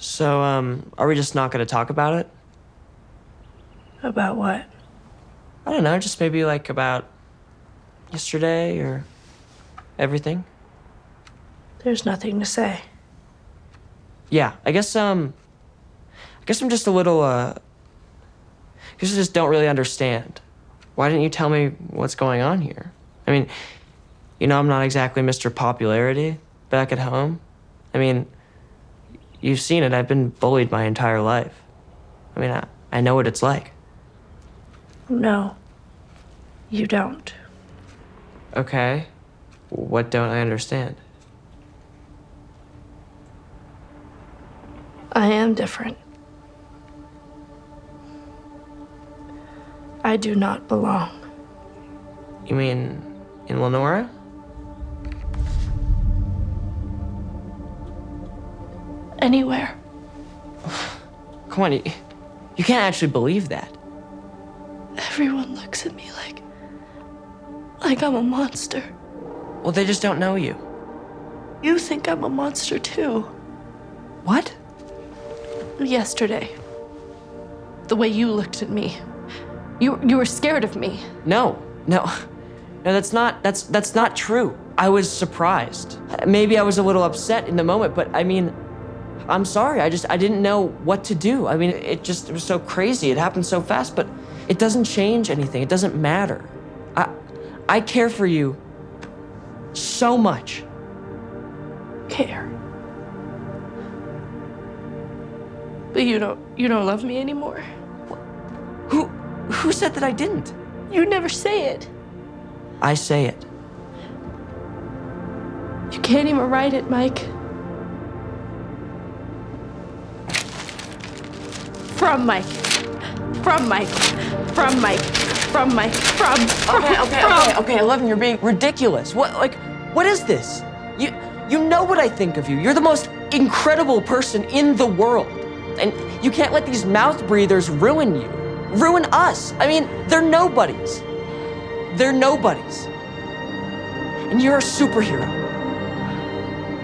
So, um, are we just not gonna talk about it? About what? I don't know, just maybe like about yesterday or everything. There's nothing to say. Yeah, I guess um I guess I'm just a little uh I guess I just don't really understand. Why didn't you tell me what's going on here? I mean, you know, I'm not exactly Mr. Popularity back at home. I mean, you've seen it. I've been bullied my entire life. I mean, I, I know what it's like. No, you don't. Okay. What don't I understand? I am different. I do not belong. You mean in Lenora? Anywhere. Come on, you, you can't actually believe that. Everyone looks at me like. like I'm a monster. Well, they just don't know you. You think I'm a monster too. What? Yesterday. The way you looked at me. You, you were scared of me. No, no, no. That's not. That's that's not true. I was surprised. Maybe I was a little upset in the moment, but I mean, I'm sorry. I just I didn't know what to do. I mean, it just it was so crazy. It happened so fast, but it doesn't change anything. It doesn't matter. I I care for you so much. Care. But you don't you don't love me anymore. Who who said that I didn't? You never say it. I say it. You can't even write it, Mike. From Mike. From Mike. From Mike. From Mike. From. from Okay, okay, from. okay, okay. Eleven, you're being ridiculous. What, like, what is this? You, you know what I think of you. You're the most incredible person in the world, and you can't let these mouth breathers ruin you, ruin us. I mean, they're nobodies. They're nobodies. And you're a superhero.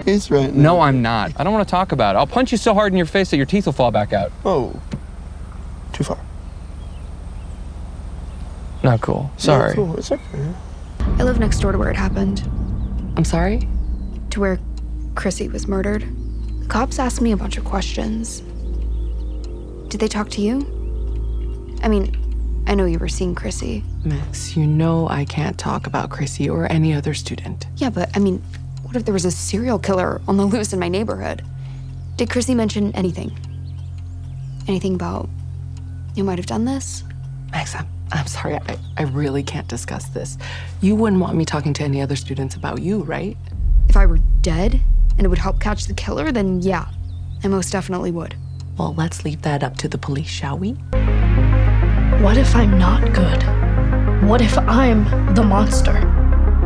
He's right. Now. No, I'm not. I don't want to talk about it. I'll punch you so hard in your face that your teeth will fall back out. Oh, too far. Not cool. Sorry. No, cool. It's okay. I live next door to where it happened, I'm sorry? to where Chrissy was murdered. The cops asked me a bunch of questions. Did they talk to you? I mean, I know you were seeing Chrissy. Max, you know I can't talk about Chrissy or any other student. Yeah, but I mean, what if there was a serial killer on the loose in my neighborhood? Did Chrissy mention anything? Anything about you might have done this? Max, I'm, I'm sorry. I, I really can't discuss this. You wouldn't want me talking to any other students about you, right? If I were dead and it would help catch the killer, then yeah, I most definitely would. Well, let's leave that up to the police, shall we? What if I'm not good? What if I'm the monster?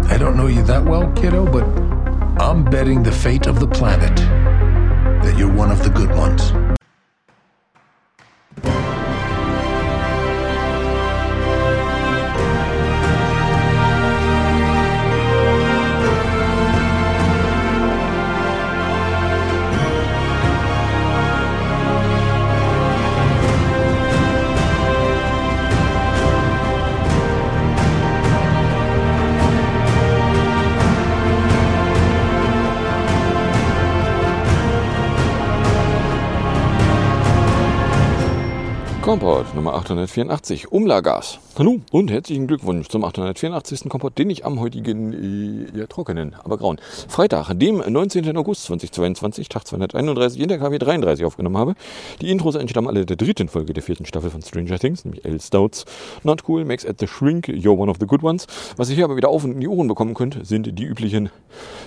I don't know you that well, kiddo, but I'm betting the fate of the planet that you're one of the good ones. Kompott Nummer 884, Umlagas. Hallo und herzlichen Glückwunsch zum 884. Kompott, den ich am heutigen, äh, ja, trockenen, aber grauen Freitag, dem 19. August 2022, Tag 231 in der KW 33 aufgenommen habe. Die Intros entstammen alle der dritten Folge der vierten Staffel von Stranger Things, nämlich L. Stouts, Not Cool, Max at the Shrink, You're One of the Good Ones. Was ihr hier aber wieder auf und in die Ohren bekommen könnt, sind die üblichen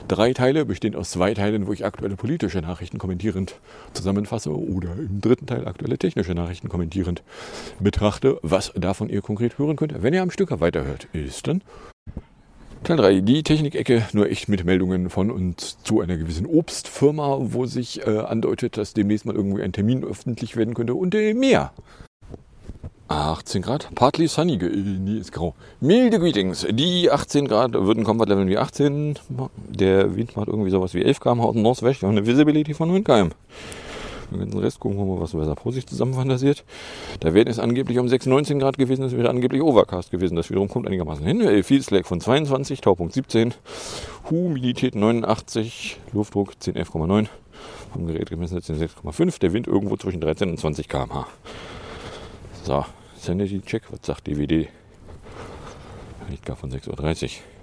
drei Teile, bestehend aus zwei Teilen, wo ich aktuelle politische Nachrichten kommentierend zusammenfasse oder im dritten Teil aktuelle technische Nachrichten kommentierend betrachte. Was davon ihr konkret hören könnt, wenn ihr am Stück weiterhört, ist dann Teil 3, die Technikecke, nur echt mit Meldungen von und zu einer gewissen Obstfirma, wo sich äh, andeutet, dass demnächst mal irgendwie ein Termin öffentlich werden könnte und äh, mehr. 18 Grad, partly sunny, äh, nee, ist grau. Milde Greetings, die 18 Grad würden Comfort Level wie 18. Der Wind macht irgendwie sowas wie 11 km aus Northwest und eine Visibility von 9 km. Den ganzen Rest gucken wir mal, was Wetter Pro sich zusammenfantasiert. Da wären es angeblich um 6,19 Grad gewesen, das wäre angeblich Overcast gewesen. Das wiederum kommt einigermaßen hin. Äh, Field Slack von 22, Taupunkt 17, Humidität 89, Luftdruck 1011,9. Am Gerät gemessen jetzt 6,5. Der Wind irgendwo zwischen 13 und 20 km/h. So, Sanity Check, was sagt DWD? Liegt gar von 6.30 Uhr.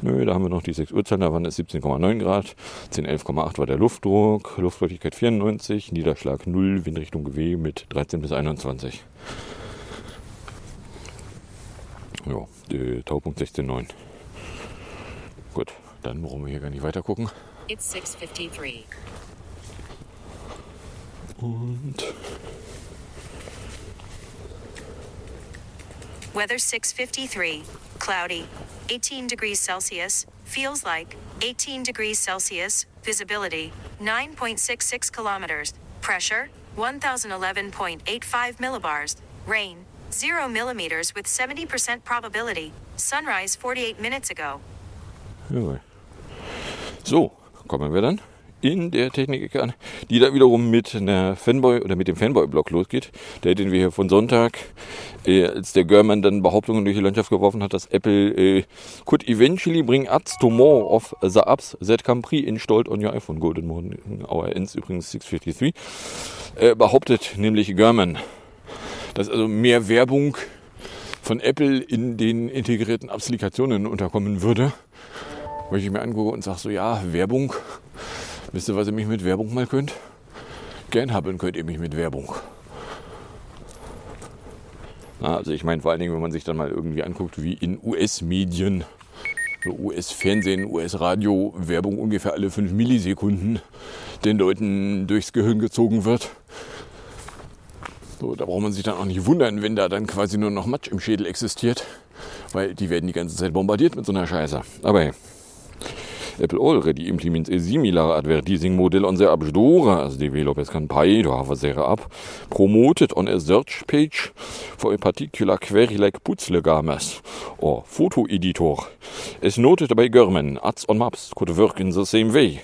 Nö, da haben wir noch die 6 Uhrzeichen, da waren es 17,9 Grad, 10,11,8 war der Luftdruck, Luftfeuchtigkeit 94, Niederschlag 0, Windrichtung GW mit 13 bis 21. Ja, der Taupunkt 16,9. Gut, dann brauchen wir hier gar nicht weiter gucken. It's 653. Und Weather 653. Cloudy. 18 degrees Celsius. Feels like 18 degrees Celsius. Visibility 9.66 kilometers. Pressure 1011.85 millibars. Rain 0 millimeters with 70% probability. Sunrise 48 minutes ago. So, kommen wir dann in der Technik-Ecke an, die da wiederum mit einer Fanboy oder mit dem Fanboy-Blog losgeht, der den wir hier von Sonntag, äh, als der German dann Behauptungen durch die Landschaft geworfen hat, dass Apple äh, could eventually bring ads to more of the apps that Campri installed on your iPhone. Golden Morning Hour ends übrigens 653. Äh, behauptet nämlich German, dass also mehr Werbung von Apple in den integrierten Applikationen unterkommen würde. Wo ich mir angucke und sage so, ja, Werbung, wisst ihr, was ihr mich mit Werbung mal könnt? Gern haben könnt ihr mich mit Werbung. Also ich meine vor allen Dingen, wenn man sich dann mal irgendwie anguckt, wie in US-Medien, so US-Fernsehen, US-Radio Werbung ungefähr alle 5 Millisekunden den Leuten durchs Gehirn gezogen wird. So, da braucht man sich dann auch nicht wundern, wenn da dann quasi nur noch Matsch im Schädel existiert, weil die werden die ganze Zeit bombardiert mit so einer Scheiße. Aber hey. Apple already implements a similar advertising model on their app store as developers can pay to have their app promoted on a search page for a particular query like Putzlegames or photo editor. As noted by German, ads on maps could work in the same way,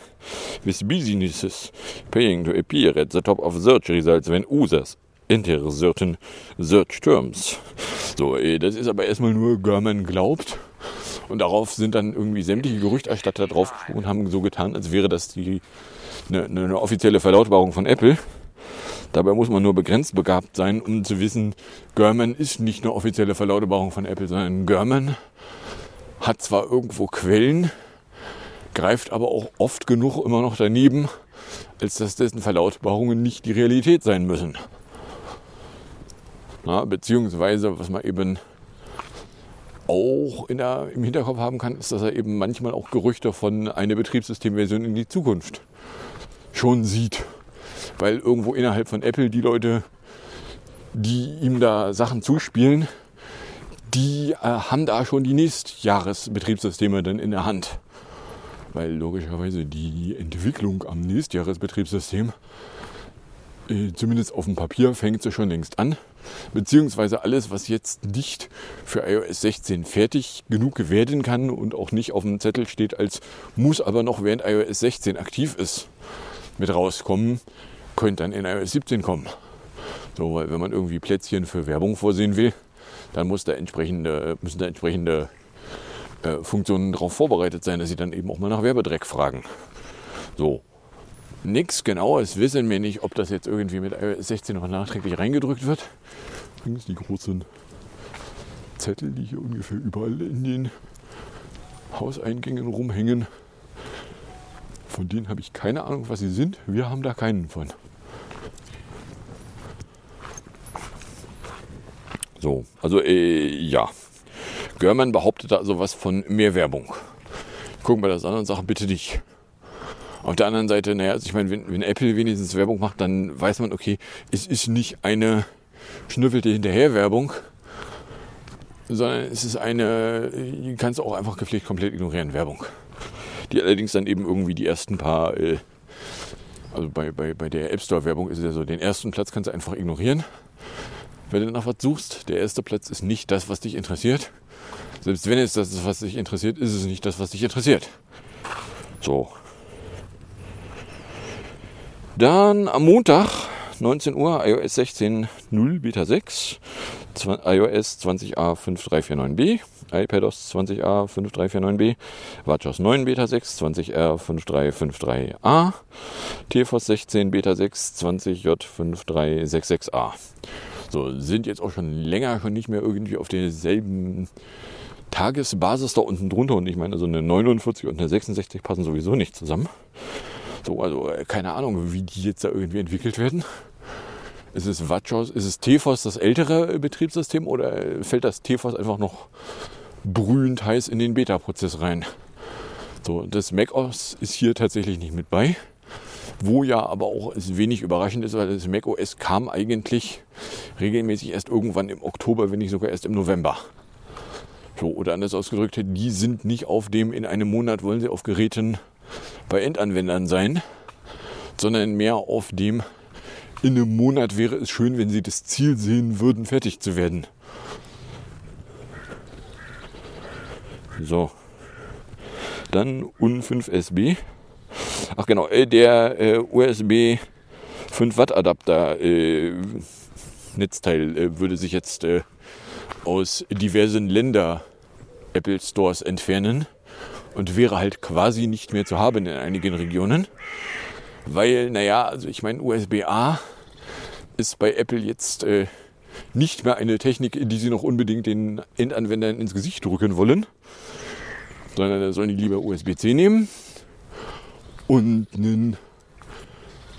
with businesses paying to appear at the top of search results when users enter certain search terms. So, eh, das ist aber erstmal nur German glaubt. Und darauf sind dann irgendwie sämtliche Gerüchterstatter drauf und haben so getan, als wäre das die, eine, eine offizielle Verlautbarung von Apple. Dabei muss man nur begrenzt begabt sein, um zu wissen, German ist nicht eine offizielle Verlautbarung von Apple, sondern German hat zwar irgendwo Quellen, greift aber auch oft genug immer noch daneben, als dass dessen Verlautbarungen nicht die Realität sein müssen. Na, beziehungsweise, was man eben auch der, im Hinterkopf haben kann, ist, dass er eben manchmal auch Gerüchte von einer Betriebssystemversion in die Zukunft schon sieht. Weil irgendwo innerhalb von Apple die Leute, die ihm da Sachen zuspielen, die äh, haben da schon die Nächstjahresbetriebssysteme dann in der Hand. Weil logischerweise die Entwicklung am Nächstjahresbetriebssystem, äh, zumindest auf dem Papier, fängt sie schon längst an beziehungsweise alles, was jetzt nicht für iOS 16 fertig genug werden kann und auch nicht auf dem Zettel steht, als muss aber noch während iOS 16 aktiv ist, mit rauskommen, könnte dann in iOS 17 kommen. So, weil wenn man irgendwie Plätzchen für Werbung vorsehen will, dann muss da entsprechende, müssen da entsprechende äh, Funktionen darauf vorbereitet sein, dass sie dann eben auch mal nach Werbedreck fragen. So, Nichts genaues wissen wir nicht, ob das jetzt irgendwie mit iOS 16 noch nachträglich reingedrückt wird. Übrigens die großen Zettel, die hier ungefähr überall in den Hauseingängen rumhängen. Von denen habe ich keine Ahnung, was sie sind. Wir haben da keinen von. So, also äh, ja. Görman behauptet da also was von mehr Werbung. Gucken wir das an und sagen bitte nicht. Auf der anderen Seite, naja, also ich meine, wenn, wenn Apple wenigstens Werbung macht, dann weiß man, okay, es ist nicht eine schnüffelte Hinterher-Werbung, sondern es ist eine, kannst du auch einfach gepflegt komplett ignorieren, Werbung. Die allerdings dann eben irgendwie die ersten paar, äh, also bei, bei, bei der App Store-Werbung ist es ja so, den ersten Platz kannst du einfach ignorieren. Wenn du nach was suchst, der erste Platz ist nicht das, was dich interessiert. Selbst wenn es das ist, was dich interessiert, ist es nicht das, was dich interessiert. So, Dann am Montag, 19 Uhr, iOS 16.0 Beta 6, zwa- iOS 20A5349B, iPadOS 20A5349B, WatchOS 9 Beta 6, 20R5353A, TFOS 16 Beta 6, 20J5366A. So, sind jetzt auch schon länger schon nicht mehr irgendwie auf derselben Tagesbasis da unten drunter und ich meine, so eine 49 und eine 66 passen sowieso nicht zusammen. So, also äh, keine Ahnung, wie die jetzt da irgendwie entwickelt werden. Ist es WatchOS, ist es TFOS das ältere äh, Betriebssystem oder äh, fällt das TFOS einfach noch brühend heiß in den Beta-Prozess rein? So, das macOS ist hier tatsächlich nicht mit bei. Wo ja aber auch es wenig überraschend ist, weil das macOS kam eigentlich regelmäßig erst irgendwann im Oktober, wenn nicht sogar erst im November. So, oder anders ausgedrückt, die sind nicht auf dem, in einem Monat wollen sie auf Geräten bei Endanwendern sein, sondern mehr auf dem, in einem Monat wäre es schön, wenn sie das Ziel sehen würden, fertig zu werden. So. Dann UN5SB. Ach genau, äh, der äh, USB 5 Watt Adapter äh, Netzteil äh, würde sich jetzt äh, aus diversen Länder Apple Stores entfernen und wäre halt quasi nicht mehr zu haben in einigen Regionen. Weil, naja, also ich meine, USB-A ist bei Apple jetzt äh, nicht mehr eine Technik, die sie noch unbedingt den Endanwendern ins Gesicht drücken wollen, sondern da sollen die lieber USB-C nehmen und einen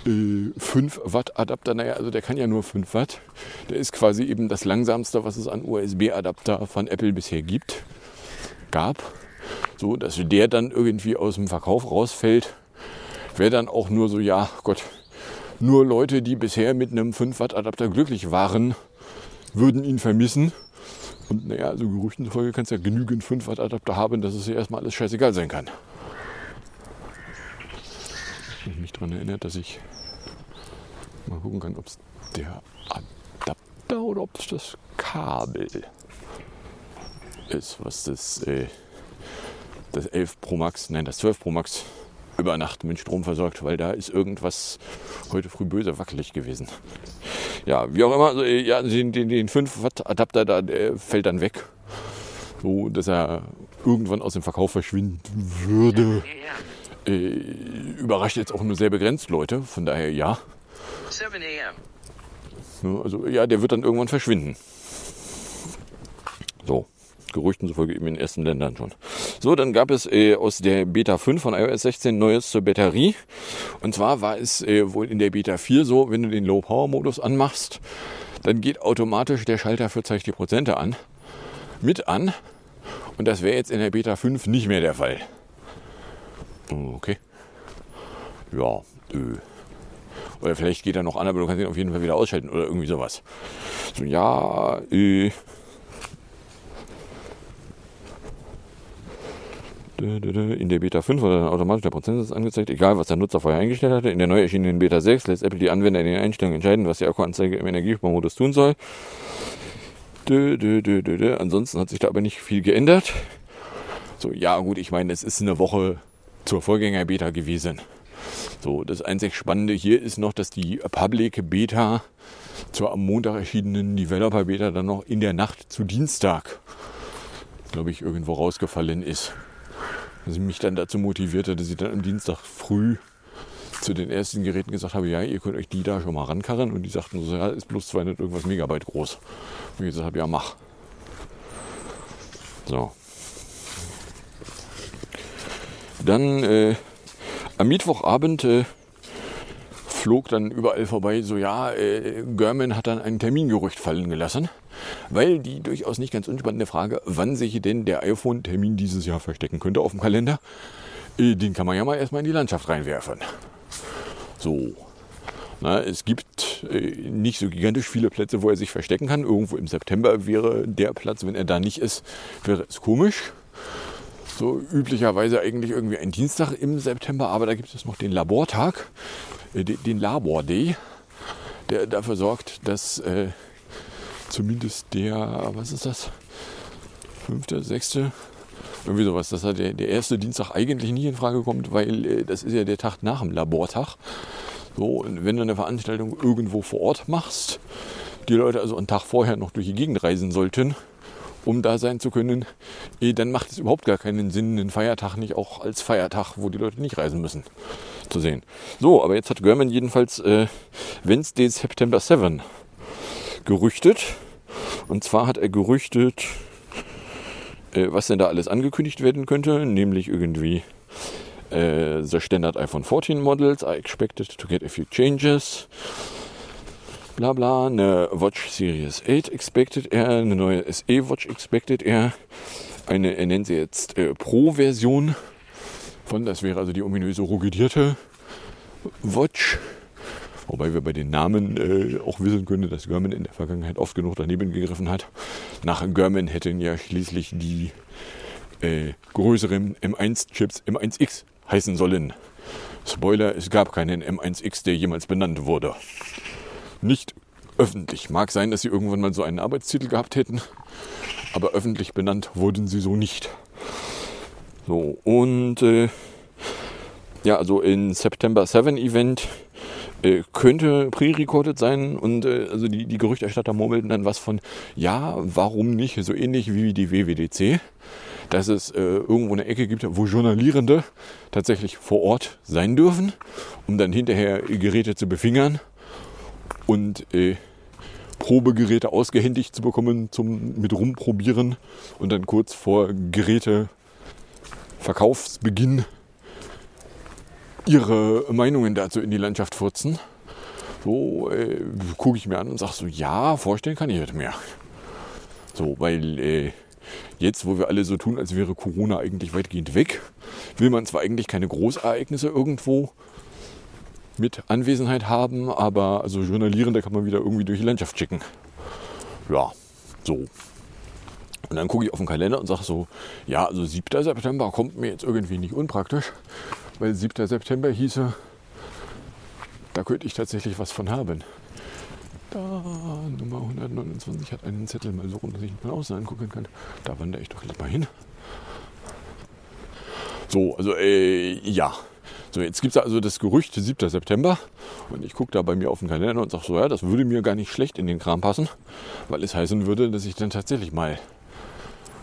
äh, 5 Watt Adapter, naja, also der kann ja nur 5 Watt. Der ist quasi eben das langsamste, was es an USB-Adapter von Apple bisher gibt, gab. So, dass der dann irgendwie aus dem Verkauf rausfällt, wäre dann auch nur so, ja, Gott, nur Leute, die bisher mit einem 5 Watt Adapter glücklich waren, würden ihn vermissen. Und naja, also Gerüchten zufolge kannst du ja genügend 5 Watt Adapter haben, dass es dir erstmal alles scheißegal sein kann. Ich mich daran erinnert, dass ich mal gucken kann, ob es der Adapter oder ob es das Kabel ist, was das, äh, das 11 Pro Max, nein, das 12 Pro Max über Nacht mit Strom versorgt, weil da ist irgendwas heute früh böse wackelig gewesen. Ja, wie auch immer, also, ja, den, den, den 5 Watt Adapter da der fällt dann weg, so dass er irgendwann aus dem Verkauf verschwinden würde. Äh, überrascht jetzt auch nur sehr begrenzt Leute, von daher ja. 7 a.m. Ja, Also ja, der wird dann irgendwann verschwinden. So, Gerüchten zufolge eben in ersten Ländern schon. So, dann gab es äh, aus der Beta 5 von iOS 16 Neues zur Batterie. Und zwar war es äh, wohl in der Beta 4 so, wenn du den Low-Power-Modus anmachst, dann geht automatisch der Schalter für Zeig die Prozente an, mit an. Und das wäre jetzt in der Beta 5 nicht mehr der Fall. Okay. Ja, äh. Oder vielleicht geht er noch an, aber du kannst ihn auf jeden Fall wieder ausschalten oder irgendwie sowas. So, ja, äh. In der Beta 5 wurde dann automatisch der Prozentsatz angezeigt, egal was der Nutzer vorher eingestellt hatte. In der neu erschienenen Beta 6 lässt Apple die Anwender in den Einstellungen entscheiden, was die Akkuanzeige im Energiesparmodus tun soll. Dö, dö, dö, dö. Ansonsten hat sich da aber nicht viel geändert. So, ja gut, ich meine, es ist eine Woche zur Vorgänger-Beta gewesen. So, das einzig Spannende hier ist noch, dass die Public Beta zur am Montag erschienenen Developer Beta dann noch in der Nacht zu Dienstag, glaube ich, irgendwo rausgefallen ist. Was mich dann dazu motivierte, dass ich dann am Dienstag früh zu den ersten Geräten gesagt habe, ja, ihr könnt euch die da schon mal rankarren. Und die sagten so, ja, ist bloß 200 irgendwas Megabyte groß. Und ich gesagt habe, ja, mach. So. Dann äh, am Mittwochabend äh, flog dann überall vorbei, so ja, äh, Görman hat dann ein Termingerücht fallen gelassen, weil die durchaus nicht ganz unspannende Frage, wann sich denn der iPhone-Termin dieses Jahr verstecken könnte auf dem Kalender, äh, den kann man ja mal erstmal in die Landschaft reinwerfen. So. Na, es gibt äh, nicht so gigantisch viele Plätze, wo er sich verstecken kann. Irgendwo im September wäre der Platz, wenn er da nicht ist, wäre es komisch. So üblicherweise eigentlich irgendwie ein Dienstag im September, aber da gibt es noch den Labortag, den, den Labor Day, der dafür sorgt, dass äh, zumindest der, was ist das, fünfte, sechste, irgendwie sowas, dass da der, der erste Dienstag eigentlich nicht in Frage kommt, weil äh, das ist ja der Tag nach dem Labortag. So, und wenn du eine Veranstaltung irgendwo vor Ort machst, die Leute also einen Tag vorher noch durch die Gegend reisen sollten, um da sein zu können, dann macht es überhaupt gar keinen Sinn, einen Feiertag nicht auch als Feiertag, wo die Leute nicht reisen müssen, zu sehen. So, aber jetzt hat German jedenfalls äh, Wednesday September 7 gerüchtet. Und zwar hat er gerüchtet, äh, was denn da alles angekündigt werden könnte, nämlich irgendwie äh, the standard iPhone 14 models are expected to get a few changes. Bla bla, eine Watch Series 8 expected er, eine neue SE Watch expected er, eine, er nennt sie jetzt äh, Pro-Version von, das wäre also die ominöse rugidierte Watch. Wobei wir bei den Namen äh, auch wissen können, dass Garmin in der Vergangenheit oft genug daneben gegriffen hat. Nach Garmin hätten ja schließlich die äh, größeren M1-Chips M1X heißen sollen. Spoiler, es gab keinen M1X, der jemals benannt wurde. Nicht öffentlich. Mag sein, dass sie irgendwann mal so einen Arbeitstitel gehabt hätten, aber öffentlich benannt wurden sie so nicht. So, und äh, ja, also in September 7 Event äh, könnte pre-recorded sein und äh, also die, die Gerüchterstatter murmelten dann was von, ja, warum nicht, so ähnlich wie die WWDC, dass es äh, irgendwo eine Ecke gibt, wo Journalierende tatsächlich vor Ort sein dürfen, um dann hinterher Geräte zu befingern und äh, Probegeräte ausgehändigt zu bekommen zum mit rumprobieren und dann kurz vor Geräteverkaufsbeginn ihre Meinungen dazu in die Landschaft furzen. So äh, gucke ich mir an und sage so, ja, vorstellen kann ich das mehr. So, weil äh, jetzt, wo wir alle so tun, als wäre Corona eigentlich weitgehend weg, will man zwar eigentlich keine Großereignisse irgendwo mit Anwesenheit haben, aber also Journalierende kann man wieder irgendwie durch die Landschaft schicken. Ja, so. Und dann gucke ich auf den Kalender und sage so, ja, also 7. September kommt mir jetzt irgendwie nicht unpraktisch, weil 7. September hieße, da könnte ich tatsächlich was von haben. Da, Nummer 129 hat einen Zettel mal so rum, dass ich ihn von außen angucken kann. Da wandere ich doch lieber hin. So, also äh, ja. So, jetzt gibt es also das Gerücht 7. September und ich gucke da bei mir auf den Kalender und sage so, ja, das würde mir gar nicht schlecht in den Kram passen, weil es heißen würde, dass ich dann tatsächlich mal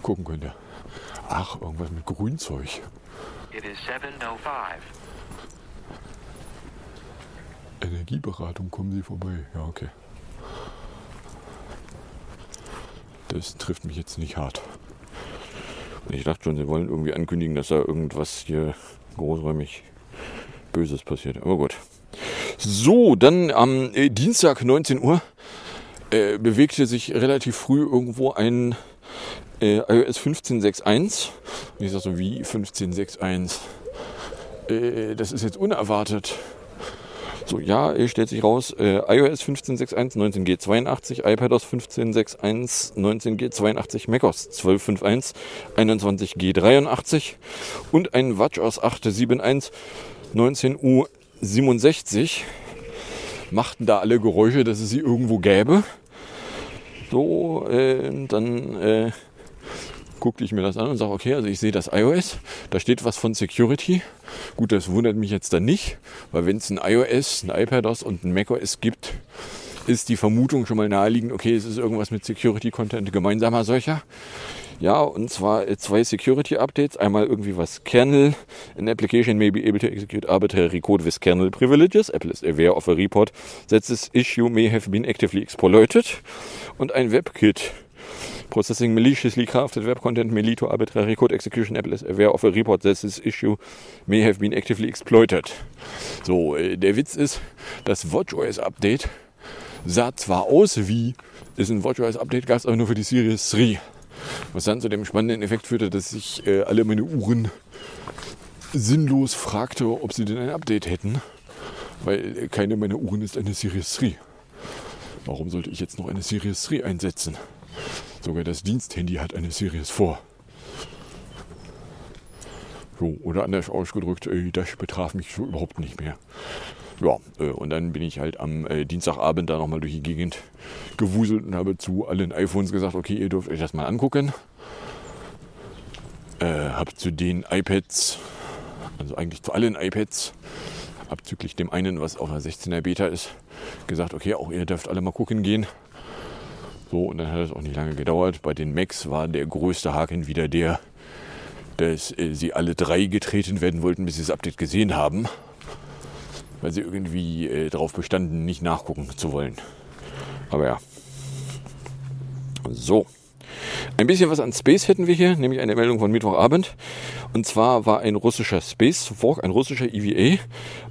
gucken könnte. Ach, irgendwas mit Grünzeug. It is 7.05. Energieberatung, kommen Sie vorbei. Ja, okay. Das trifft mich jetzt nicht hart. Ich dachte schon, Sie wollen irgendwie ankündigen, dass da irgendwas hier großräumig Böses passiert. Aber gut. So, dann am äh, Dienstag 19 Uhr äh, bewegte sich relativ früh irgendwo ein äh, iOS 15.6.1. Und ich sage so, wie 15.6.1? Äh, das ist jetzt unerwartet. So, ja, stellt sich raus, äh, iOS 15.6.1 19G82, iPadOS 15.6.1 19G82, macOS 12.5.1 21G83 und ein WatchOS 8.7.1 19U67 machten da alle Geräusche, dass es sie irgendwo gäbe. So, äh, dann äh, guckte ich mir das an und sage, okay, also ich sehe das iOS, da steht was von Security. Gut, das wundert mich jetzt dann nicht, weil wenn es ein iOS, ein iPadOS und ein macOS gibt, ist die Vermutung schon mal naheliegend, okay, es ist irgendwas mit Security-Content gemeinsamer solcher. Ja, und zwar zwei Security Updates. Einmal irgendwie was Kernel. An application may be able to execute arbitrary code with kernel privileges. Apple is aware of a report that this issue may have been actively exploited. Und ein WebKit. Processing maliciously crafted web content may lead to arbitrary code execution. Apple is aware of a report that this issue may have been actively exploited. So, äh, der Witz ist, das WatchOS Update sah zwar aus wie, ist ein WatchOS Update, gab es aber nur für die Series 3. Was dann zu dem spannenden Effekt führte, dass ich äh, alle meine Uhren sinnlos fragte, ob sie denn ein Update hätten, weil keine meiner Uhren ist eine Series 3. Warum sollte ich jetzt noch eine Series 3 einsetzen? Sogar das Diensthandy hat eine Series 4. So, oder anders ausgedrückt, äh, das betraf mich so überhaupt nicht mehr. Ja, äh, und dann bin ich halt am äh, Dienstagabend da nochmal durch die Gegend gewuselt und habe zu allen iPhones gesagt, okay, ihr dürft euch das mal angucken. Äh, habe zu den iPads, also eigentlich zu allen iPads, abzüglich dem einen, was auf einer 16er Beta ist, gesagt, okay, auch ihr dürft alle mal gucken gehen. So, und dann hat es auch nicht lange gedauert. Bei den Macs war der größte Haken wieder der, dass äh, sie alle drei getreten werden wollten, bis sie das Update gesehen haben. Weil sie irgendwie äh, darauf bestanden, nicht nachgucken zu wollen. Aber ja. So. Ein bisschen was an Space hätten wir hier, nämlich eine Meldung von Mittwochabend. Und zwar war ein russischer Space Walk, ein russischer EVA,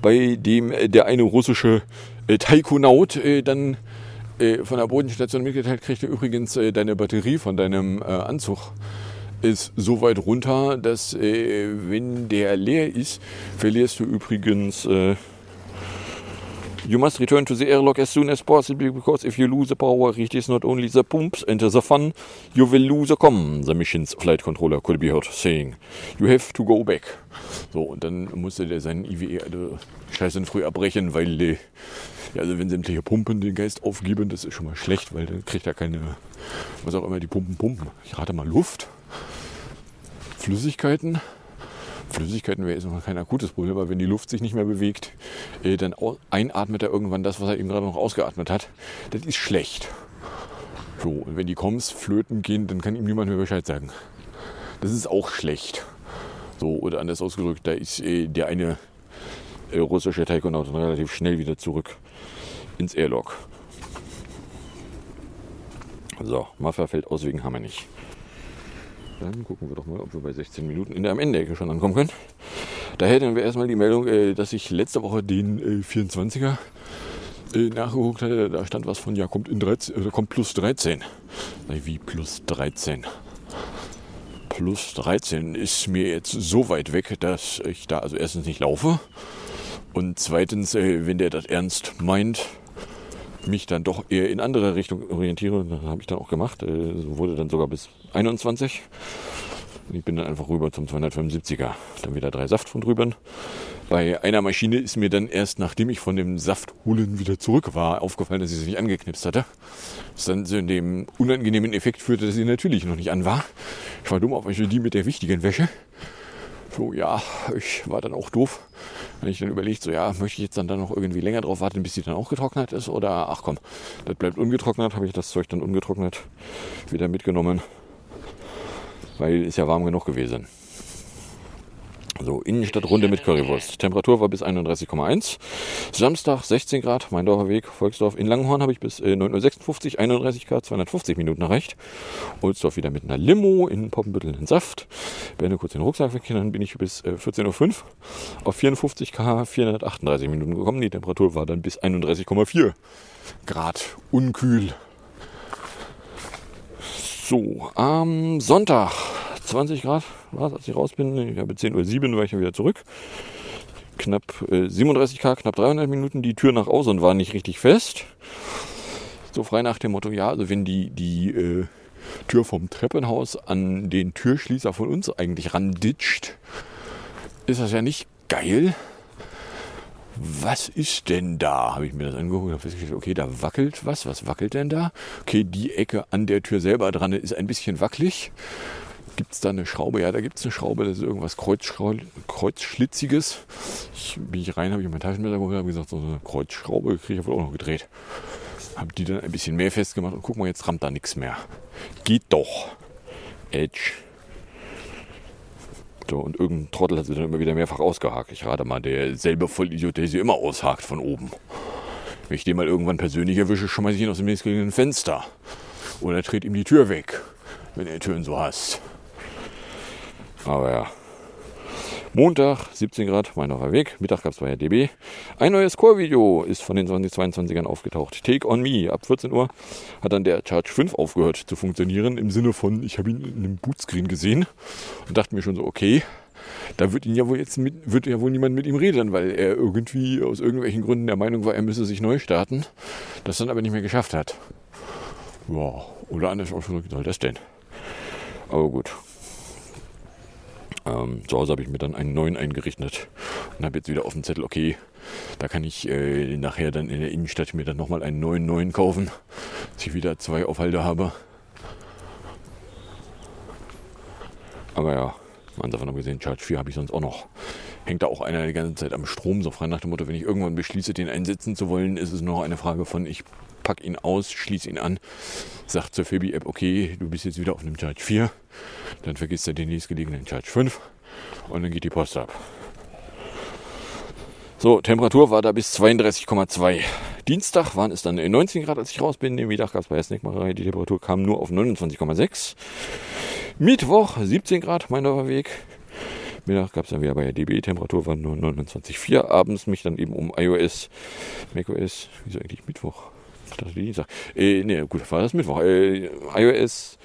bei dem äh, der eine russische äh, Taikonaut äh, dann äh, von der Bodenstation mitgeteilt kriegte, übrigens äh, deine Batterie von deinem äh, Anzug ist so weit runter, dass äh, wenn der leer ist, verlierst du übrigens You must return to the airlock as soon as possible because if you lose the power, it is not only the pumps and the fun, you will lose the comm, the mission's flight controller could be heard saying. You have to go back. So, und dann musste der seinen IWE also scheiße früh abbrechen, weil äh, ja, also wenn sämtliche Pumpen den Geist aufgeben, das ist schon mal schlecht, weil dann kriegt er keine, was auch immer die Pumpen pumpen. Ich rate mal Luft, Flüssigkeiten. Flüssigkeiten wäre jetzt noch kein akutes Problem, aber wenn die Luft sich nicht mehr bewegt, äh, dann einatmet er irgendwann das, was er eben gerade noch ausgeatmet hat. Das ist schlecht. So, und wenn die Koms flöten gehen, dann kann ihm niemand mehr Bescheid sagen. Das ist auch schlecht. So, oder anders ausgedrückt, da ist äh, der eine äh, russische Taikonaut relativ schnell wieder zurück ins Airlock. So, Mafia fällt aus wegen Hammer nicht. Dann gucken wir doch mal, ob wir bei 16 Minuten in der am Ende schon ankommen können. Da hätten wir erstmal die Meldung, äh, dass ich letzte Woche den äh, 24er äh, nachgeguckt hatte. Da stand was von, ja, kommt, in 13, äh, kommt plus 13. Sag ich, Wie plus 13? Plus 13 ist mir jetzt so weit weg, dass ich da also erstens nicht laufe und zweitens, äh, wenn der das ernst meint, mich dann doch eher in andere Richtung orientiere. Das habe ich dann auch gemacht. Äh, so wurde dann sogar bis 21. Und ich bin dann einfach rüber zum 275er. Dann wieder drei Saft von drüben. Bei einer Maschine ist mir dann erst, nachdem ich von dem Saft holen wieder zurück war, aufgefallen, dass sie sich nicht angeknipst hatte. Was dann in dem unangenehmen Effekt führte, dass sie natürlich noch nicht an war. Ich war dumm auf die mit der wichtigen Wäsche. So, ja, ich war dann auch doof. Wenn ich dann überlegt, so, ja, möchte ich jetzt dann, dann noch irgendwie länger drauf warten, bis sie dann auch getrocknet ist? Oder, ach komm, das bleibt ungetrocknet, habe ich das Zeug dann ungetrocknet wieder mitgenommen. Weil ist ja warm genug gewesen. So, Innenstadtrunde mit Currywurst. Temperatur war bis 31,1. Samstag 16 Grad, Meindorfer Weg, Volksdorf. In Langenhorn habe ich bis äh, 9.56 Uhr, 31 Grad, 250 Minuten erreicht. Ohlsdorf wieder mit einer Limo, in Poppenbüttel einen Saft. Werde kurz den Rucksack weg, dann bin ich bis äh, 14.05 Uhr auf 54 km, 438 Minuten gekommen. Die Temperatur war dann bis 31,4 Grad, unkühl. So, am Sonntag 20 Grad war es, als ich raus bin. Ich habe 10.07 Uhr, war ich ja wieder zurück. Knapp äh, 37 K, knapp 300 Minuten. Die Tür nach außen war nicht richtig fest. So frei nach dem Motto, ja, also wenn die, die äh, Tür vom Treppenhaus an den Türschließer von uns eigentlich randitscht, ist das ja nicht geil. Was ist denn da? Habe ich mir das angeguckt und habe festgestellt, okay, da wackelt was. Was wackelt denn da? Okay, die Ecke an der Tür selber dran ist ein bisschen wackelig. Gibt es da eine Schraube? Ja, da gibt es eine Schraube, das ist irgendwas Kreuzschlitziges. Ich bin ich rein, habe ich mein Taschenmesser geholt, habe gesagt, so eine Kreuzschraube kriege ich wohl auch noch gedreht. Habe die dann ein bisschen mehr festgemacht und guck mal, jetzt rammt da nichts mehr. Geht doch. Edge. So, und irgendein Trottel hat sie dann immer wieder mehrfach ausgehakt. Ich rate mal, derselbe Vollidiot, der sie immer aushakt von oben. Wenn ich den mal irgendwann persönlich erwische, schmeiße ich ihn aus dem nächstgelegenen Fenster. Oder dreht ihm die Tür weg, wenn er Türen so hasst. Aber ja. Montag, 17 Grad, Meinhofer Weg. Mittag gab es bei DB. Ein neues Core-Video ist von den 2022ern aufgetaucht. Take on Me. Ab 14 Uhr hat dann der Charge 5 aufgehört zu funktionieren. Im Sinne von, ich habe ihn in einem Bootscreen gesehen und dachte mir schon so, okay, da wird ihn ja wohl jetzt mit, wird ja wohl niemand mit ihm reden, weil er irgendwie aus irgendwelchen Gründen der Meinung war, er müsse sich neu starten, das dann aber nicht mehr geschafft hat. Ja, oder anders ausgedrückt, soll das denn? Aber gut. Ähm, zu Hause habe ich mir dann einen neuen eingerichtet und habe jetzt wieder auf dem Zettel, okay, da kann ich äh, nachher dann in der Innenstadt mir dann nochmal einen neuen neuen kaufen, dass ich wieder zwei Aufhalte habe. Aber ja, mal davon abgesehen, Charge 4 habe ich sonst auch noch hängt da auch einer die ganze Zeit am Strom, so frei nach dem Motto, wenn ich irgendwann beschließe, den einsetzen zu wollen, ist es noch eine Frage von, ich pack ihn aus, schließe ihn an, sagt zur Phoebe-App, okay, du bist jetzt wieder auf einem Charge 4, dann vergisst er den nächstgelegenen Charge 5 und dann geht die Post ab. So, Temperatur war da bis 32,2. Dienstag waren es dann 19 Grad, als ich raus bin. Den Mittag gab es bei der Snackmacherei. Die Temperatur kam nur auf 29,6. Mittwoch 17 Grad, mein Weg. Mittag gab es dann wieder bei der DB. Temperatur war nur 29,4. Abends mich dann eben um iOS, macOS, wieso eigentlich Mittwoch? Ich dachte Dienstag. Äh, nee, gut, war das Mittwoch. Äh, iOS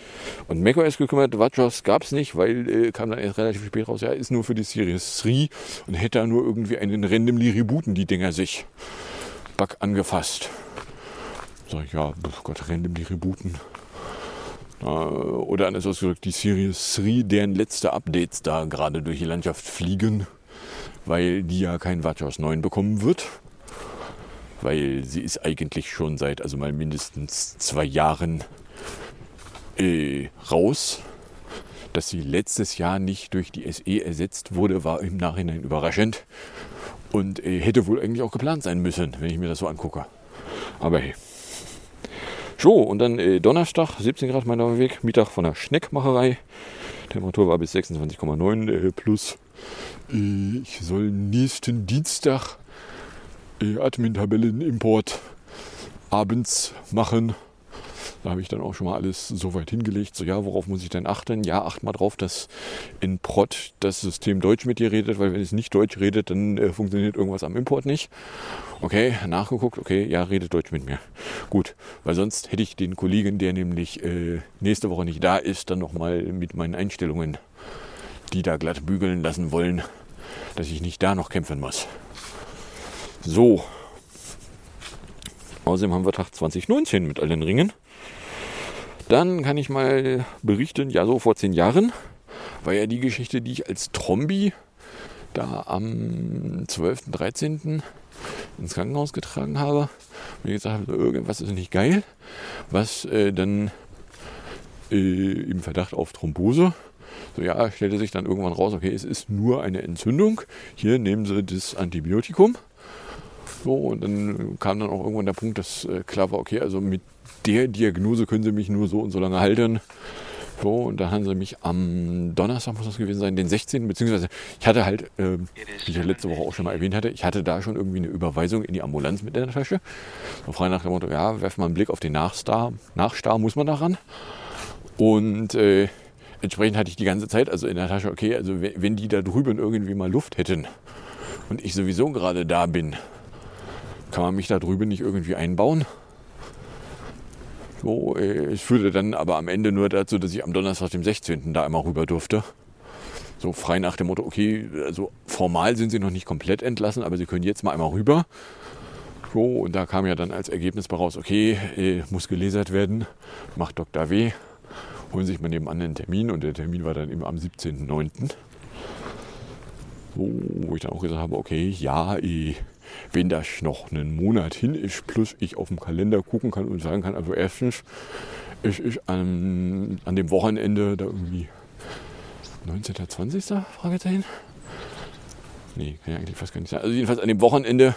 und macOS gekümmert. WatchOS gab es nicht, weil äh, kam dann erst relativ spät raus. Ja, ist nur für die Series 3 und hätte da nur irgendwie einen randomly rebooten, die Dinger sich. Bug angefasst. Sag ich, ja, Gott, randomly rebooten. Äh, oder anders ausgedrückt, die Series 3, deren letzte Updates da gerade durch die Landschaft fliegen, weil die ja kein WatchOS 9 bekommen wird. Weil sie ist eigentlich schon seit also mal mindestens zwei Jahren äh, raus. Dass sie letztes Jahr nicht durch die SE ersetzt wurde, war im Nachhinein überraschend. Und äh, hätte wohl eigentlich auch geplant sein müssen, wenn ich mir das so angucke. Aber hey. So, und dann äh, Donnerstag, 17 Grad mein Weg, Mittag von der Schneckmacherei. Temperatur war bis 26,9 äh, plus. Äh, ich soll nächsten Dienstag äh, Admin-Tabellen-Import abends machen. Da habe ich dann auch schon mal alles so weit hingelegt. So, ja, worauf muss ich denn achten? Ja, acht mal drauf, dass in Prod das System Deutsch mit dir redet, weil wenn es nicht Deutsch redet, dann äh, funktioniert irgendwas am Import nicht. Okay, nachgeguckt, okay, ja, redet Deutsch mit mir. Gut, weil sonst hätte ich den Kollegen, der nämlich äh, nächste Woche nicht da ist, dann nochmal mit meinen Einstellungen, die da glatt bügeln lassen wollen, dass ich nicht da noch kämpfen muss. So. Außerdem haben wir Tag 2019 mit allen Ringen. Dann kann ich mal berichten, ja, so vor zehn Jahren war ja die Geschichte, die ich als Trombi da am 12., 13. ins Krankenhaus getragen habe. Und gesagt habe, irgendwas ist nicht geil, was äh, dann äh, im Verdacht auf Thrombose. So ja, stellte sich dann irgendwann raus, okay, es ist nur eine Entzündung. Hier nehmen Sie das Antibiotikum. So, und dann kam dann auch irgendwann der Punkt, dass äh, klar war, okay, also mit der Diagnose können Sie mich nur so und so lange halten. So, und dann haben sie mich am Donnerstag, muss das gewesen sein, den 16. beziehungsweise ich hatte halt, äh, wie ich ja letzte Woche auch schon mal erwähnt hatte, ich hatte da schon irgendwie eine Überweisung in die Ambulanz mit in der Tasche. So frei nach dem Motto, ja, werf mal einen Blick auf den Nachstar. Nachstar muss man daran. Und äh, entsprechend hatte ich die ganze Zeit also in der Tasche, okay, also wenn die da drüben irgendwie mal Luft hätten und ich sowieso gerade da bin, kann man mich da drüben nicht irgendwie einbauen? So, äh, es führte dann aber am Ende nur dazu, dass ich am Donnerstag, dem 16. da einmal rüber durfte. So frei nach dem Motto, okay, also formal sind sie noch nicht komplett entlassen, aber sie können jetzt mal einmal rüber. So, und da kam ja dann als Ergebnis raus, okay, äh, muss gelasert werden, macht Dr. W. Holen sich mal nebenan einen Termin und der Termin war dann eben am 17.09. So, wo ich dann auch gesagt habe, okay, ja, eh, wenn das noch einen Monat hin ist, plus ich auf dem Kalender gucken kann und sagen kann, also erstens, es ist an, an dem Wochenende da irgendwie 19. 20. Fragezeichen? Nee, kann ja eigentlich fast gar nicht sein. Also jedenfalls an dem Wochenende,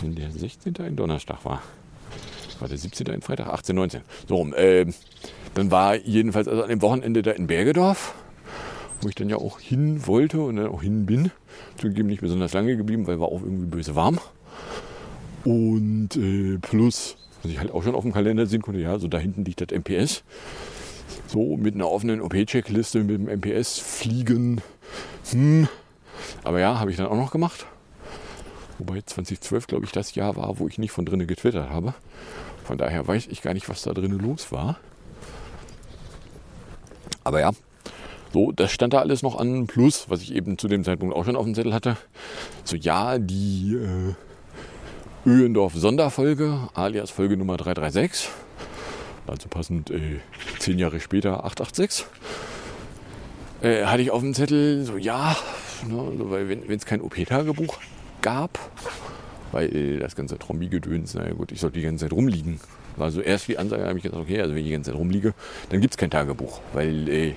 wenn der 16. ein Donnerstag war, war der 17. ein Freitag, 18, 19. So rum. Äh, dann war jedenfalls also an dem Wochenende da in Bergedorf wo ich dann ja auch hin wollte und dann auch hin bin. Zugegeben nicht besonders lange geblieben, weil war auch irgendwie böse warm. Und äh, plus, was ich halt auch schon auf dem Kalender sehen konnte, ja, so da hinten liegt das MPS. So mit einer offenen OP-Checkliste mit dem MPS fliegen. Hm. Aber ja, habe ich dann auch noch gemacht. Wobei 2012, glaube ich, das Jahr war, wo ich nicht von drinnen getwittert habe. Von daher weiß ich gar nicht, was da drinnen los war. Aber ja, so, das stand da alles noch an. Plus, was ich eben zu dem Zeitpunkt auch schon auf dem Zettel hatte. So, ja, die äh, Öhendorf-Sonderfolge, alias Folge Nummer 336. Also passend äh, zehn Jahre später, 886. Äh, hatte ich auf dem Zettel, so, ja, ne, also, weil wenn es kein OP-Tagebuch gab, weil äh, das ganze Trombi-Gedöns, naja gut, ich sollte die ganze Zeit rumliegen. Also erst die Ansage habe ich gesagt, okay, also wenn ich die ganze Zeit rumliege, dann gibt es kein Tagebuch, weil äh,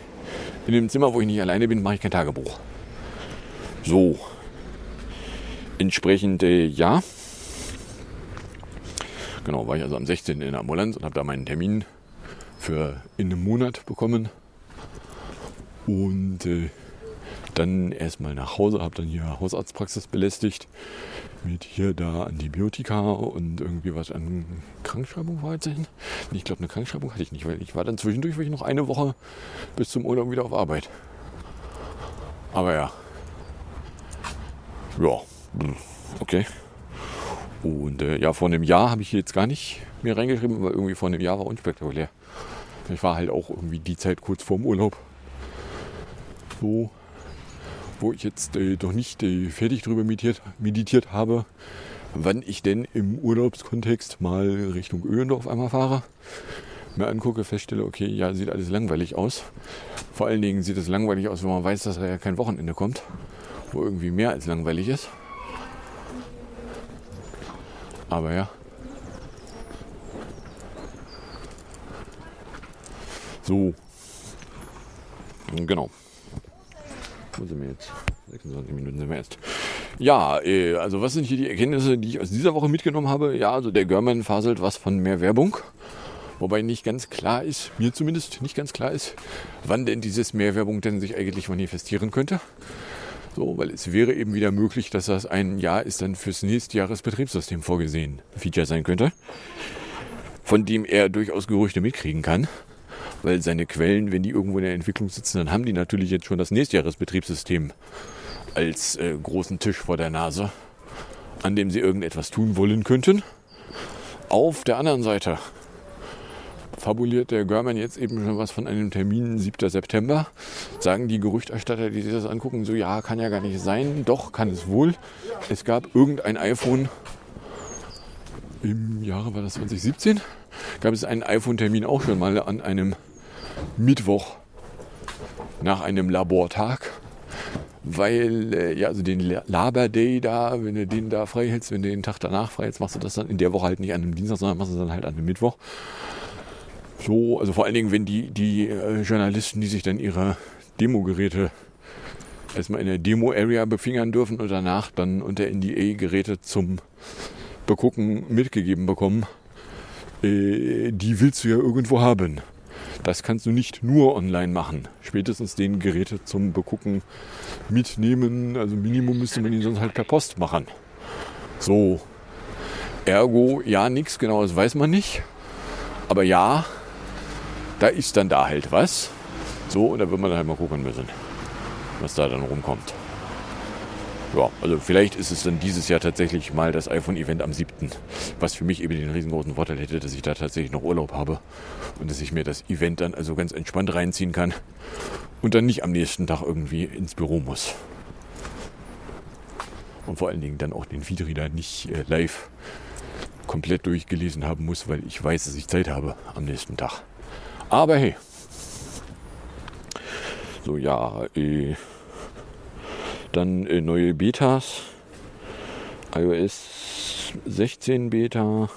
in dem Zimmer, wo ich nicht alleine bin, mache ich kein Tagebuch. So. Entsprechend, äh, ja. Genau, war ich also am 16. in der Ambulanz und habe da meinen Termin für in einem Monat bekommen. Und äh, dann erstmal nach Hause, habe dann hier Hausarztpraxis belästigt mit hier da Antibiotika und irgendwie was an Krankschreibung war jetzt hin. Ich glaube, eine Krankschreibung hatte ich nicht, weil ich war dann zwischendurch war ich noch eine Woche bis zum Urlaub wieder auf Arbeit. Aber ja. Ja, okay. Und äh, ja, vor einem Jahr habe ich jetzt gar nicht mehr reingeschrieben, weil irgendwie vor einem Jahr war unspektakulär. Ich war halt auch irgendwie die Zeit kurz vorm Urlaub. So, wo ich jetzt äh, doch nicht äh, fertig drüber meditiert, meditiert habe, wann ich denn im Urlaubskontext mal Richtung Öhendorf einmal fahre. Mir angucke, feststelle, okay, ja, sieht alles langweilig aus. Vor allen Dingen sieht es langweilig aus, wenn man weiß, dass da ja kein Wochenende kommt, wo irgendwie mehr als langweilig ist. Aber ja. So. Genau. Wo sind wir jetzt? 26 Minuten sind wir jetzt. Ja, äh, also was sind hier die Erkenntnisse, die ich aus dieser Woche mitgenommen habe? Ja, also der Görman faselt was von mehr Werbung. Wobei nicht ganz klar ist, mir zumindest nicht ganz klar ist, wann denn dieses Mehrwerbung denn sich eigentlich manifestieren könnte. So, weil es wäre eben wieder möglich, dass das ein Jahr ist dann fürs nächste Jahresbetriebssystem vorgesehen Feature sein könnte, von dem er durchaus Gerüchte mitkriegen kann. Weil seine Quellen, wenn die irgendwo in der Entwicklung sitzen, dann haben die natürlich jetzt schon das Nächstjahresbetriebssystem als äh, großen Tisch vor der Nase, an dem sie irgendetwas tun wollen könnten. Auf der anderen Seite fabuliert der Görman jetzt eben schon was von einem Termin 7. September. Sagen die Gerüchterstatter, die sich das angucken, so ja, kann ja gar nicht sein. Doch, kann es wohl. Es gab irgendein iPhone im Jahre, war das 2017? Gab es einen iPhone-Termin auch schon mal an einem Mittwoch nach einem Labortag. Weil, äh, ja, also den La- Laber Day da, wenn du den da frei hältst, wenn du den Tag danach frei hältst, machst du das dann in der Woche halt nicht an einem Dienstag, sondern machst du dann halt an einem Mittwoch. So, also vor allen Dingen, wenn die, die äh, Journalisten, die sich dann ihre Demogeräte erstmal in der Demo-Area befingern dürfen und danach dann unter NDA-Geräte zum Begucken mitgegeben bekommen, äh, die willst du ja irgendwo haben. Das kannst du nicht nur online machen. Spätestens den Geräte zum Begucken mitnehmen. Also Minimum müsste man ihn sonst halt per Post machen. So. Ergo, ja, nichts genaues weiß man nicht. Aber ja, da ist dann da halt was. So, und da wird man halt mal gucken müssen, was da dann rumkommt. Ja, also vielleicht ist es dann dieses Jahr tatsächlich mal das iPhone-Event am 7. Was für mich eben den riesengroßen Vorteil hätte, dass ich da tatsächlich noch Urlaub habe und dass ich mir das Event dann also ganz entspannt reinziehen kann und dann nicht am nächsten Tag irgendwie ins Büro muss. Und vor allen Dingen dann auch den Feedreader nicht äh, live komplett durchgelesen haben muss, weil ich weiß, dass ich Zeit habe am nächsten Tag. Aber hey. So, ja, äh, dann äh, neue Betas. iOS 16 Beta.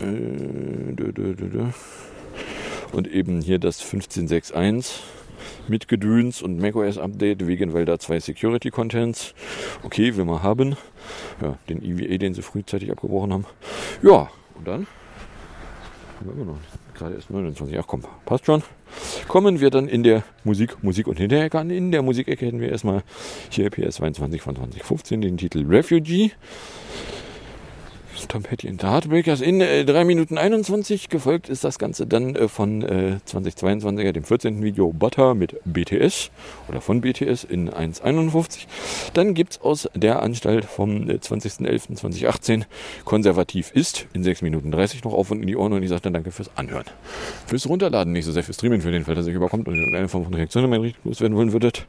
Äh. Und eben hier das 15.6.1 mit Gedöns und macOS Update wegen, weil da zwei Security Contents. Okay, will man haben. Ja, den EVA, den sie frühzeitig abgebrochen haben. Ja, und dann? Haben wir immer noch gerade erst 29. Ach komm, passt schon. Kommen wir dann in der Musik, Musik und Hinterecke an. In der Musikecke hätten wir erstmal hier PS22 von 2015 den Titel Refugee. Tom Petty and the Heartbreakers in äh, 3 Minuten 21. Gefolgt ist das Ganze dann äh, von äh, 2022er, dem 14. Video Butter mit BTS oder von BTS in 1,51. Dann gibt es aus der Anstalt vom äh, 20.11.2018 Konservativ ist in 6 Minuten 30 noch auf und in die Ohren und ich sage dann danke fürs Anhören. Fürs Runterladen, nicht so sehr fürs Streamen, für den Fall, dass ihr überkommt und in einer Form von Reaktion in meine Richtung loswerden wollen würdet.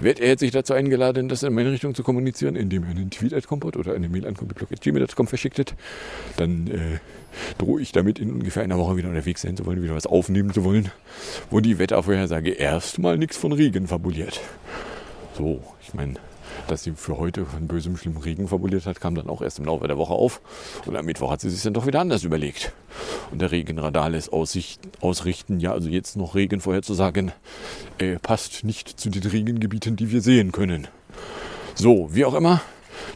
Wird er jetzt sich dazu eingeladen, das in meine Richtung zu kommunizieren, indem er einen Tweet at oder eine Mail an kompott.gmail.com verschicktet. Dann äh, drohe ich damit in ungefähr einer Woche wieder unterwegs sein zu wollen, wieder was aufnehmen zu wollen, wo die Wettervorhersage erstmal nichts von Regen fabuliert. So, ich meine, dass sie für heute von bösem, schlimmem Regen fabuliert hat, kam dann auch erst im Laufe der Woche auf. Und am Mittwoch hat sie sich dann doch wieder anders überlegt. Und der Regenradar lässt Aussicht, ausrichten, ja, also jetzt noch Regen vorherzusagen, äh, passt nicht zu den Regengebieten, die wir sehen können. So, wie auch immer,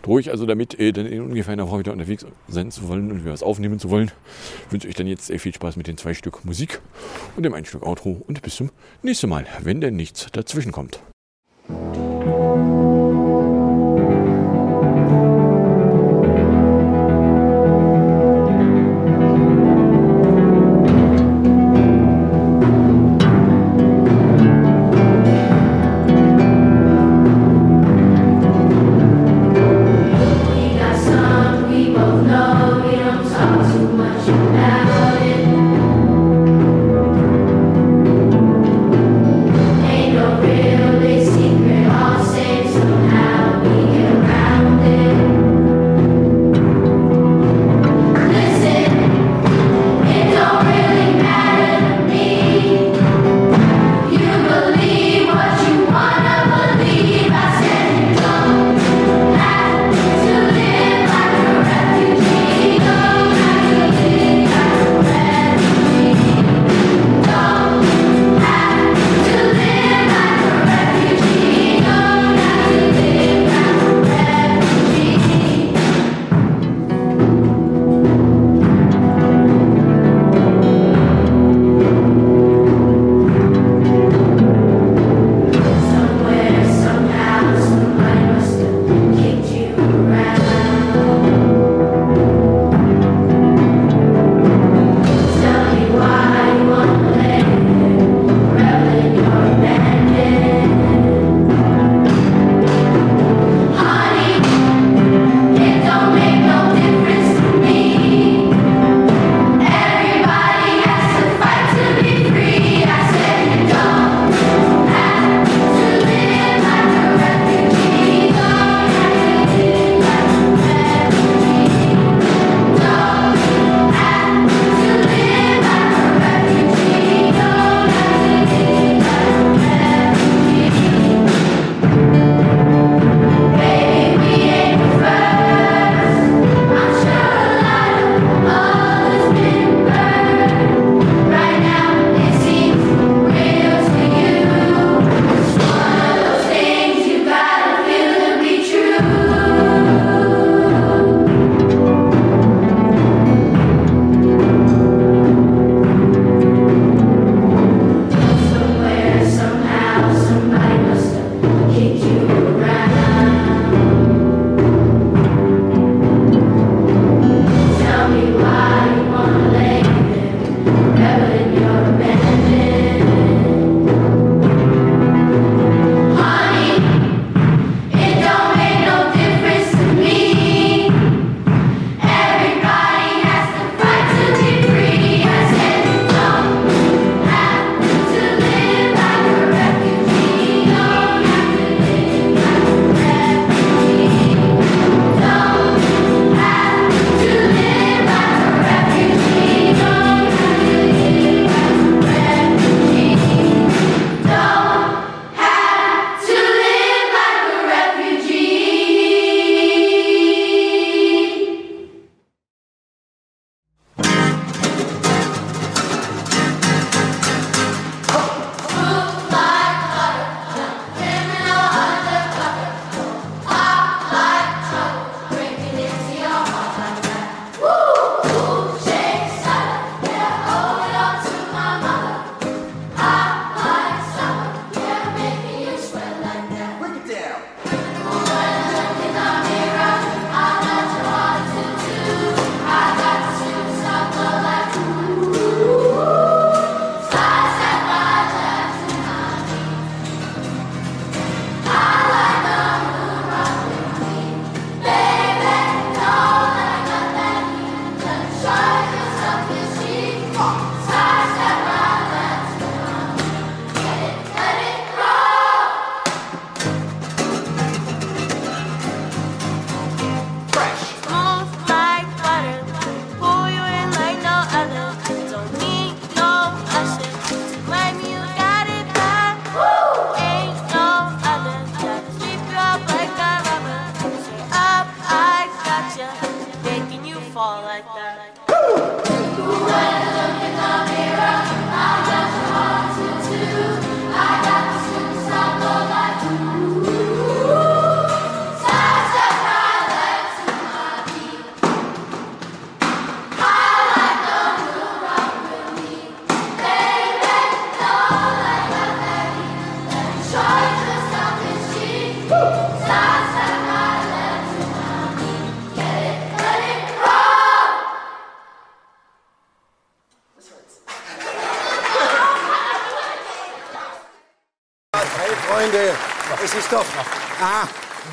durch, also damit äh, dann in ungefähr einer Woche wieder unterwegs sein zu wollen und wir was aufnehmen zu wollen, wünsche ich euch dann jetzt sehr viel Spaß mit den zwei Stück Musik und dem ein Stück Outro und bis zum nächsten Mal, wenn denn nichts dazwischen kommt.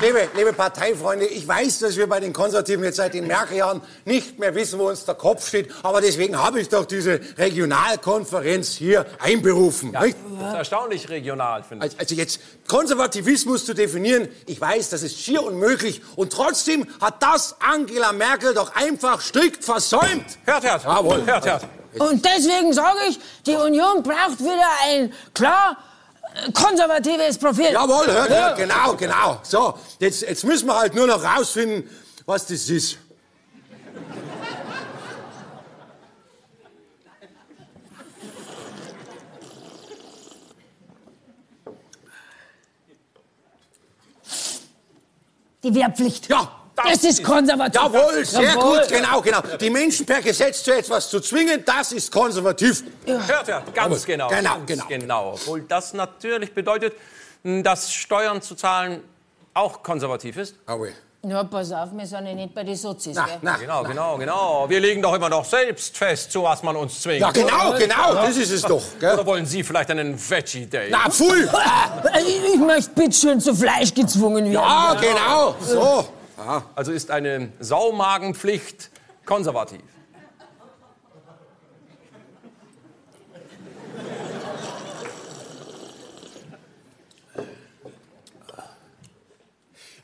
Liebe, liebe Parteifreunde, ich weiß, dass wir bei den Konservativen jetzt seit den Merkel-Jahren nicht mehr wissen, wo uns der Kopf steht, aber deswegen habe ich doch diese Regionalkonferenz hier einberufen. nicht? Das ist erstaunlich regional, finde ich. Also, also jetzt Konservativismus zu definieren, ich weiß, das ist schier unmöglich und trotzdem hat das Angela Merkel doch einfach strikt versäumt. Hört, hört. Jawohl. Hört, hört. Und deswegen sage ich, die Union braucht wieder ein klar konservatives Profil. Jawohl, hört, Ja. hört, genau, genau. So, jetzt, jetzt müssen wir halt nur noch rausfinden, was das ist. Die Wehrpflicht. Ja, Das ist konservativ. Jawohl, sehr Jawohl. gut, genau, genau. Die Menschen per Gesetz zu etwas zu zwingen, das ist konservativ. Hört, hört. Ganz genau. Genau, ganz genau. genau. Obwohl das natürlich bedeutet, dass Steuern zu zahlen auch konservativ ist. Ja, pass auf, wir sind ja nicht bei den Sozis, Na, gell? na, genau, genau, genau. Wir legen doch immer noch selbst fest, zu was man uns zwingt. Ja, genau, genau, das ist es doch. Gell? Oder wollen Sie vielleicht einen Veggie Day? Na, pfui! Ich, ich möchte bitte schön zu Fleisch gezwungen werden. Ja, genau, so. Also ist eine Saumagenpflicht konservativ.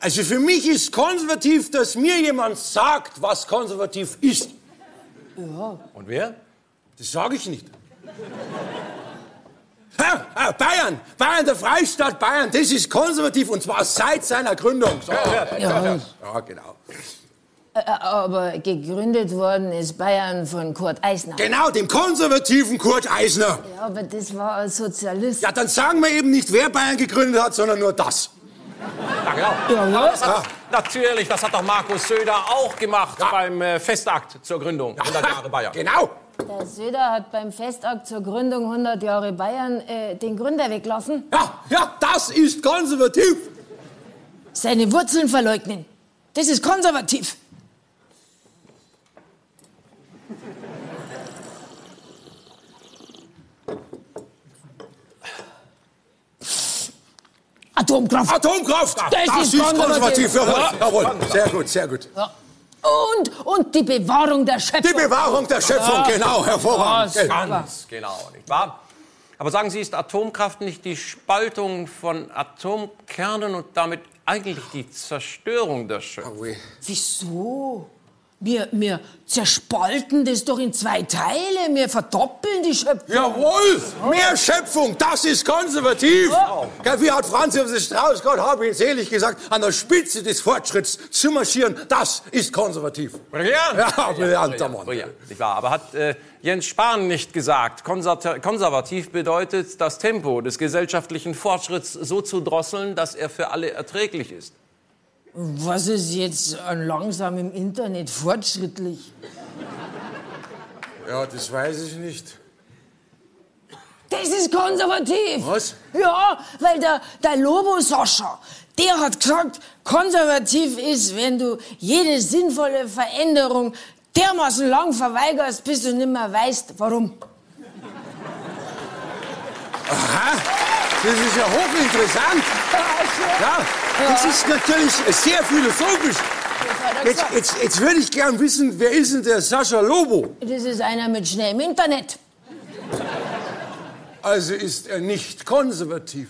Also für mich ist konservativ, dass mir jemand sagt, was konservativ ist. Ja. Und wer? Das sage ich nicht. Ha, ah, Bayern, Bayern, der Freistaat Bayern, das ist konservativ und zwar seit seiner Gründung. So. Ja. ja, genau. Äh, Aber gegründet worden ist Bayern von Kurt Eisner. Genau, dem konservativen Kurt Eisner. Ja, aber das war ein Sozialist. Ja, dann sagen wir eben nicht, wer Bayern gegründet hat, sondern nur das. Ja, genau. Ja, das hat, Natürlich, das hat doch Markus Söder auch gemacht beim äh, Festakt zur Gründung 100 Jahre Bayern. Genau. Der Söder hat beim Festakt zur Gründung 100 Jahre Bayern äh, den Gründer weglassen. Ja, ja, das ist konservativ. Seine Wurzeln verleugnen. Das ist konservativ. Atomkraft. Atomkraft. Das, Das ist konservativ. Jawohl, jawohl. Sehr gut, sehr gut. Ja. Und, und die Bewahrung der Schöpfung. Die Bewahrung der Schöpfung, genau, hervorragend. Ja. Ganz genau, nicht wahr? Aber sagen Sie, ist Atomkraft nicht die Spaltung von Atomkernen und damit eigentlich die Zerstörung der Schöpfung? Wieso? Wir, wir zerspalten das doch in zwei Teile. Wir verdoppeln die Schöpfung. Jawohl, mehr Schöpfung, das ist konservativ. Gell, Wie hat Franz Josef Strauß, Gott hab ihn selig gesagt, an der Spitze des Fortschritts zu marschieren, das ist konservativ. Brillant! Ja, brillanter Mann. Brillant, nicht wahr? Aber hat äh, Jens Spahn nicht gesagt, konservativ bedeutet, das Tempo des gesellschaftlichen Fortschritts so zu drosseln, dass er für alle erträglich ist? Was ist jetzt an langsamem Internet fortschrittlich? Ja, das weiß ich nicht. Das ist konservativ. Was? Ja, weil der, der Lobo Sascha, der hat gesagt, konservativ ist, wenn du jede sinnvolle Veränderung dermaßen lang verweigerst, bis du nicht mehr weißt, warum. Aha, das ist ja hochinteressant. Ja, das ist natürlich sehr philosophisch. Jetzt, jetzt, jetzt würde ich gern wissen, wer ist denn der Sascha Lobo? Das ist einer mit schnellem Internet. Also ist er nicht konservativ.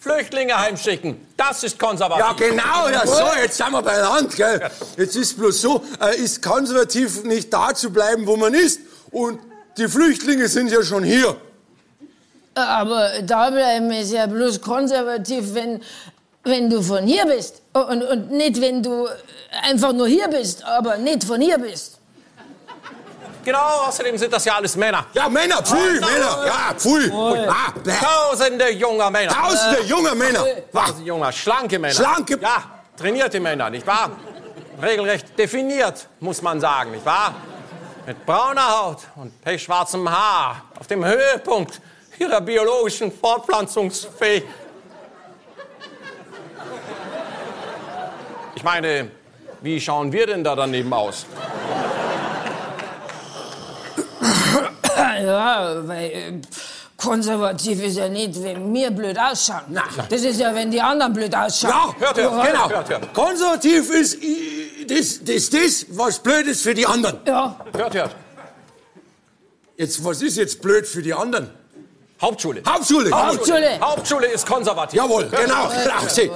Flüchtlinge heimschicken, das ist konservativ. Ja, genau, ja, so, jetzt sind wir beieinander, gell. Jetzt ist bloß so, äh, ist konservativ nicht da zu bleiben, wo man ist. Und die Flüchtlinge sind ja schon hier. Aber da bleiben ist ja bloß konservativ, wenn wenn du von hier bist. Und, und nicht, wenn du einfach nur hier bist, aber nicht von hier bist. Genau, außerdem sind das ja alles Männer. Ja, Männer, pfui, Ah, Männer, ja, pfui. Ah. Tausende junger Männer. Tausende junger Männer. Tausende junger, schlanke Männer. Schlanke- Ja, trainierte Männer, nicht wahr? Regelrecht definiert, muss man sagen, nicht wahr? Mit brauner Haut und pechschwarzem Haar. Auf dem Höhepunkt ihrer biologischen Fortpflanzungsfähigkeit. Ich meine, wie schauen wir denn da daneben aus? Ja, weil äh, konservativ ist ja nicht, wenn wir blöd ausschauen. Das ist ja, wenn die anderen blöd ausschauen. Ja, Hört, hört, Ja. genau. hört, hört. Konservativ ist äh, das, das, das, was blöd ist für die anderen. Ja. Hört, hört. Jetzt, was ist jetzt blöd für die anderen? Hauptschule. Hauptschule. Hauptschule. Hauptschule ist konservativ. Jawohl, Hört, genau. hört. genau. sieh.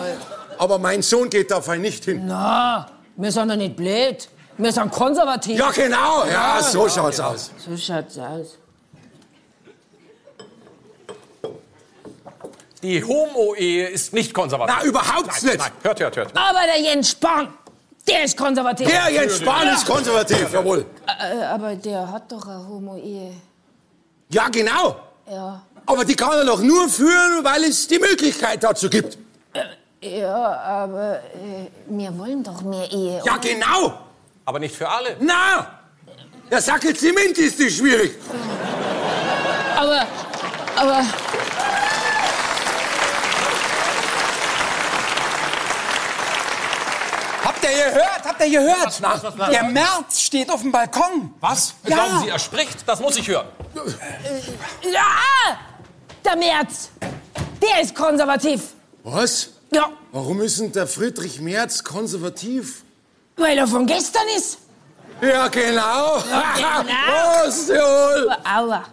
Aber mein Sohn geht da fein nicht hin. Na, wir sind doch nicht blöd. Wir sind konservativ. Ja, genau. Ja, so schaut's aus. So schaut's aus. Die Homo-Ehe ist nicht konservativ. Na, überhaupt nein, nicht. Nein, hört, hört, hört. Aber der Jens Spahn, der ist konservativ. Der Jens Spahn ist konservativ, jawohl. Äh, aber der hat doch eine Homo-Ehe. Ja, genau. Ja. Aber die kann er doch nur führen, weil es die Möglichkeit dazu gibt. Ja, aber äh, wir wollen doch mehr Ehe. Ja, oder? genau. Aber nicht für alle. Na, der Sackel Zement ist die schwierig. Aber, aber, Habt ihr gehört? Habt ihr gehört? Der März steht auf dem Balkon. Was? Ja. Glauben Sie, er spricht? Das muss ich hören. ja, der Merz, der ist konservativ. Was? Ja, Warum ist denn der Friedrich Merz konservativ? weil er von gestern ist. Ja, genau. Ja, genau. Prost. Aua.